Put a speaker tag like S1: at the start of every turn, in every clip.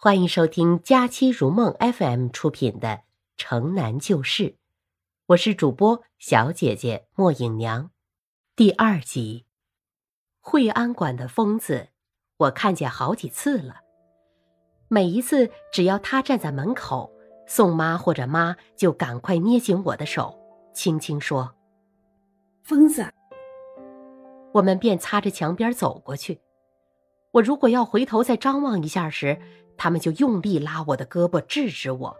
S1: 欢迎收听佳期如梦 FM 出品的《城南旧事》，我是主播小姐姐莫影娘。第二集，惠安馆的疯子，我看见好几次了。每一次，只要他站在门口，宋妈或者妈就赶快捏紧我的手，轻轻说：“
S2: 疯子。”
S1: 我们便擦着墙边走过去。我如果要回头再张望一下时，他们就用力拉我的胳膊，制止我。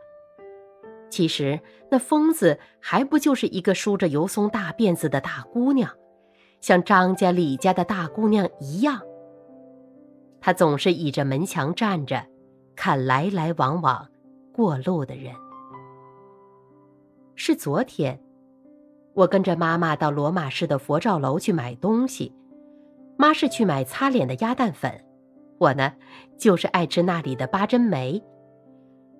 S1: 其实那疯子还不就是一个梳着油松大辫子的大姑娘，像张家、李家的大姑娘一样。她总是倚着门墙站着，看来来往往过路的人。是昨天，我跟着妈妈到罗马市的佛照楼去买东西，妈是去买擦脸的鸭蛋粉。我呢，就是爱吃那里的八珍梅。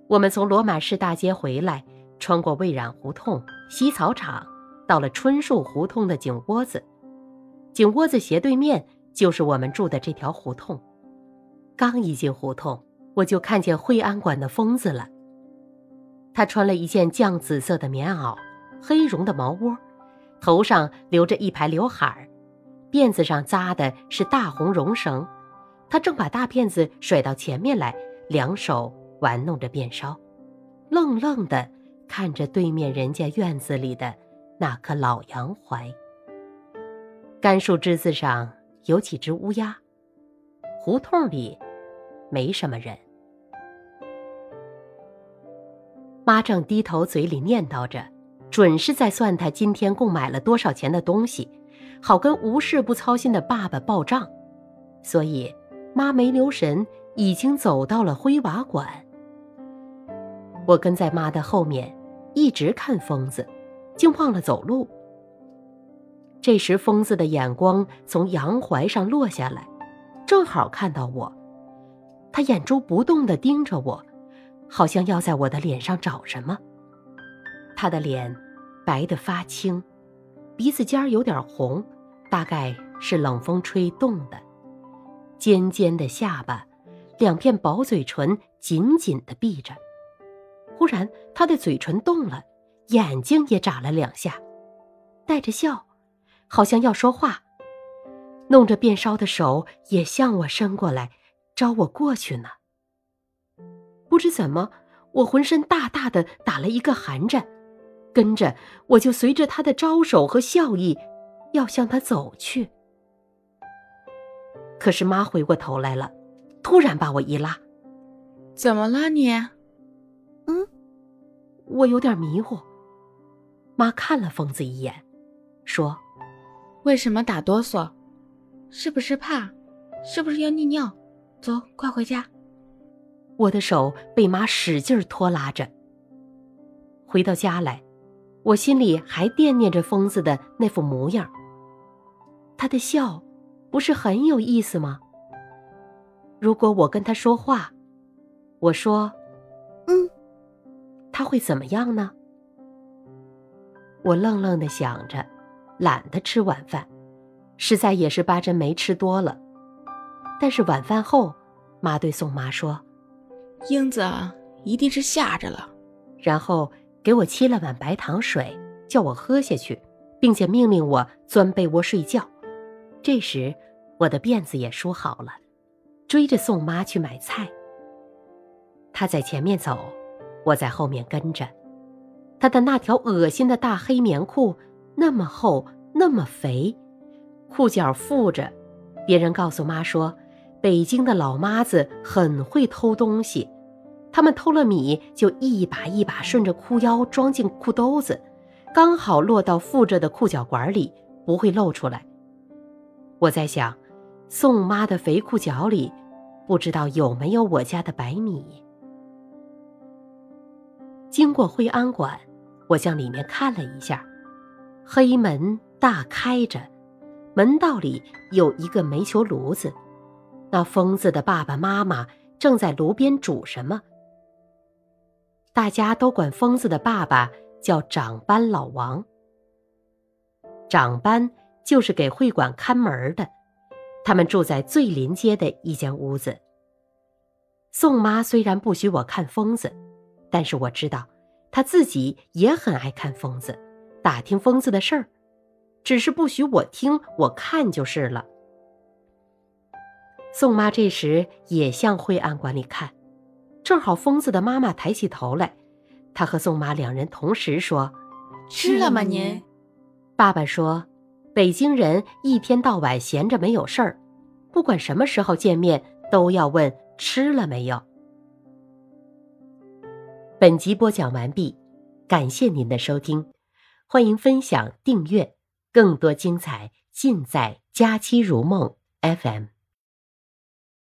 S1: 我们从罗马市大街回来，穿过蔚染胡同、西草场，到了春树胡同的井窝子。井窝子斜对面就是我们住的这条胡同。刚一进胡同，我就看见惠安馆的疯子了。他穿了一件绛紫色的棉袄，黑绒的毛窝，头上留着一排刘海儿，辫子上扎的是大红绒绳。他正把大辫子甩到前面来，两手玩弄着辫梢，愣愣的看着对面人家院子里的那棵老杨槐。干树枝子上有几只乌鸦。胡同里没什么人。妈正低头，嘴里念叨着，准是在算他今天共买了多少钱的东西，好跟无事不操心的爸爸报账，所以。妈没留神，已经走到了灰瓦馆。我跟在妈的后面，一直看疯子，竟忘了走路。这时，疯子的眼光从杨槐上落下来，正好看到我。他眼珠不动地盯着我，好像要在我的脸上找什么。他的脸白得发青，鼻子尖儿有点红，大概是冷风吹冻的。尖尖的下巴，两片薄嘴唇紧紧的闭着。忽然，他的嘴唇动了，眼睛也眨了两下，带着笑，好像要说话。弄着辫梢的手也向我伸过来，招我过去呢。不知怎么，我浑身大大的打了一个寒颤，跟着我就随着他的招手和笑意，要向他走去。可是妈回过头来了，突然把我一拉：“
S3: 怎么了你？”
S1: 嗯，我有点迷糊。妈看了疯子一眼，说：“
S3: 为什么打哆嗦？是不是怕？是不是要尿尿？走，快回家。”
S1: 我的手被妈使劲拖拉着。回到家来，我心里还惦念着疯子的那副模样，他的笑。不是很有意思吗？如果我跟他说话，我说：“嗯。”他会怎么样呢？我愣愣的想着，懒得吃晚饭，实在也是八珍没吃多了。但是晚饭后，妈对宋妈说：“
S3: 英子一定是吓着了。”
S1: 然后给我沏了碗白糖水，叫我喝下去，并且命令我钻被窝睡觉。这时，我的辫子也梳好了，追着宋妈去买菜。她在前面走，我在后面跟着。她的那条恶心的大黑棉裤那么厚，那么肥，裤脚附着。别人告诉妈说，北京的老妈子很会偷东西，他们偷了米就一把一把顺着裤腰装进裤兜子，刚好落到附着的裤脚管里，不会露出来。我在想，宋妈的肥裤脚里，不知道有没有我家的白米。经过惠安馆，我向里面看了一下，黑门大开着，门道里有一个煤球炉子，那疯子的爸爸妈妈正在炉边煮什么。大家都管疯子的爸爸叫长班老王。长班。就是给会馆看门的，他们住在最临街的一间屋子。宋妈虽然不许我看疯子，但是我知道，她自己也很爱看疯子，打听疯子的事儿，只是不许我听我看就是了。宋妈这时也向晦暗馆里看，正好疯子的妈妈抬起头来，她和宋妈两人同时说：“
S3: 吃了吗您？”
S1: 爸爸说：“北京人一天到晚闲着没有事儿，不管什么时候见面都要问吃了没有。”本集播讲完毕，感谢您的收听，欢迎分享订阅，更多精彩尽在《佳期如梦》FM。